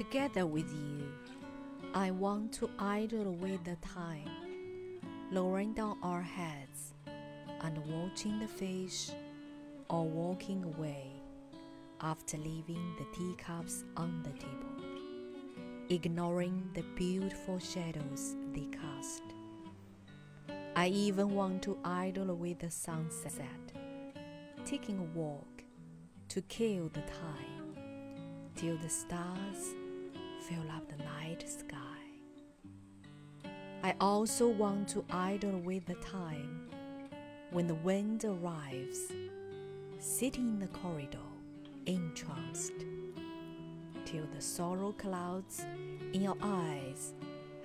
Together with you, I want to idle away the time, lowering down our heads and watching the fish or walking away after leaving the teacups on the table, ignoring the beautiful shadows they cast. I even want to idle away the sunset, taking a walk to kill the time till the stars fill up the night sky. I also want to idle with the time when the wind arrives, sitting in the corridor, entranced, till the sorrow clouds in your eyes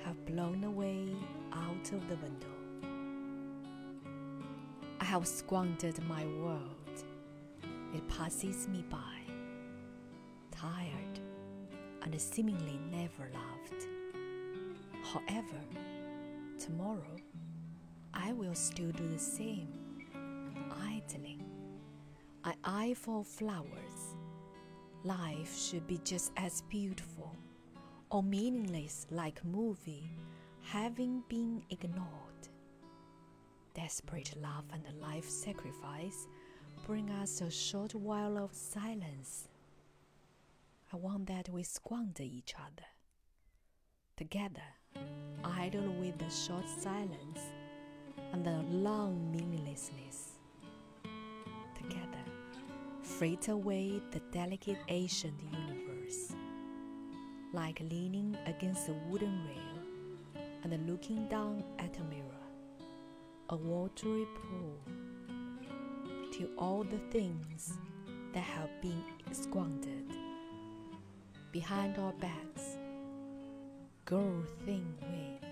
have blown away out of the window. I have squandered my world, it passes me by, and seemingly never loved. However, tomorrow I will still do the same, idling. I eye for flowers. Life should be just as beautiful or meaningless like movie having been ignored. Desperate love and life sacrifice bring us a short while of silence. I want that we squander each other. Together, idle with the short silence and the long meaninglessness. Together, freight away the delicate ancient universe. Like leaning against a wooden rail and looking down at a mirror, a watery pool, till all the things that have been squandered behind our backs. Grow thin with